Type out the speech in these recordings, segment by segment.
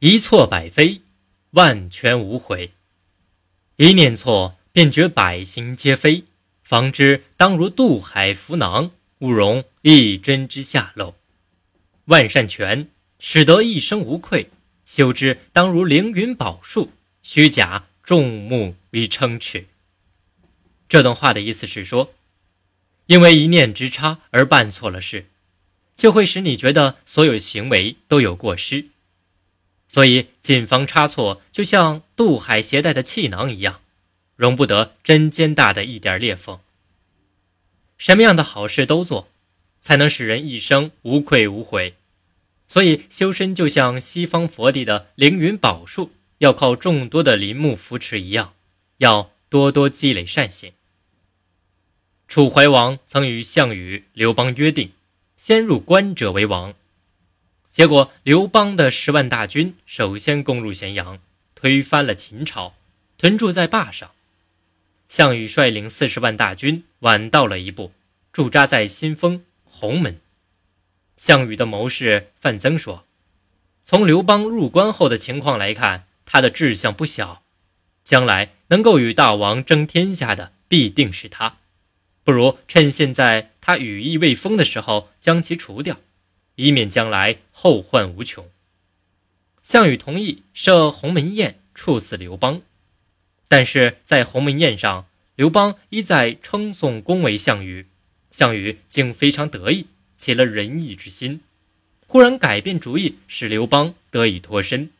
一错百非，万全无悔。一念错，便觉百行皆非。方知当如渡海浮囊，勿容一针之下漏。万善全，使得一生无愧。修之当如凌云宝树，虚假众目以称耻。这段话的意思是说，因为一念之差而办错了事，就会使你觉得所有行为都有过失。所以谨防差错，就像渡海携带的气囊一样。容不得针尖大的一点裂缝。什么样的好事都做，才能使人一生无愧无悔。所以修身就像西方佛地的凌云宝树，要靠众多的林木扶持一样，要多多积累善行。楚怀王曾与项羽、刘邦约定，先入关者为王。结果刘邦的十万大军首先攻入咸阳，推翻了秦朝，屯驻在坝上。项羽率领四十万大军晚到了一步，驻扎在新丰鸿门。项羽的谋士范增说：“从刘邦入关后的情况来看，他的志向不小，将来能够与大王争天下的必定是他。不如趁现在他羽翼未丰的时候将其除掉，以免将来后患无穷。”项羽同意设鸿门宴处死刘邦。但是在鸿门宴上，刘邦一再称颂恭维项羽，项羽竟非常得意，起了仁义之心，忽然改变主意，使刘邦得以脱身。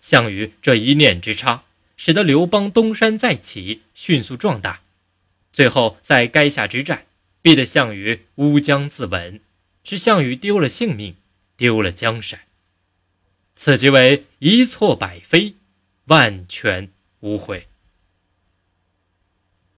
项羽这一念之差，使得刘邦东山再起，迅速壮大，最后在垓下之战，逼得项羽乌江自刎，是项羽丢了性命，丢了江山。此即为一错百非，万全。无悔。